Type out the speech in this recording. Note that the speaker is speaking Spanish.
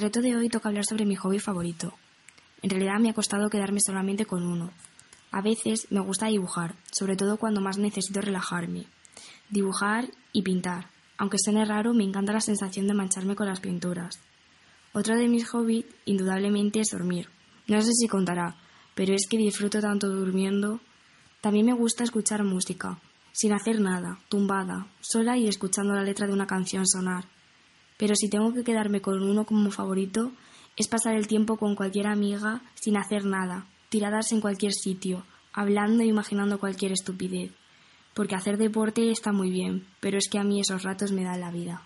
El reto de hoy toca hablar sobre mi hobby favorito. En realidad me ha costado quedarme solamente con uno. A veces me gusta dibujar, sobre todo cuando más necesito relajarme. Dibujar y pintar. Aunque suene raro, me encanta la sensación de mancharme con las pinturas. Otro de mis hobbies, indudablemente, es dormir. No sé si contará, pero es que disfruto tanto durmiendo. También me gusta escuchar música, sin hacer nada, tumbada, sola y escuchando la letra de una canción sonar. Pero si tengo que quedarme con uno como favorito, es pasar el tiempo con cualquier amiga sin hacer nada, tiradas en cualquier sitio, hablando e imaginando cualquier estupidez. Porque hacer deporte está muy bien, pero es que a mí esos ratos me dan la vida.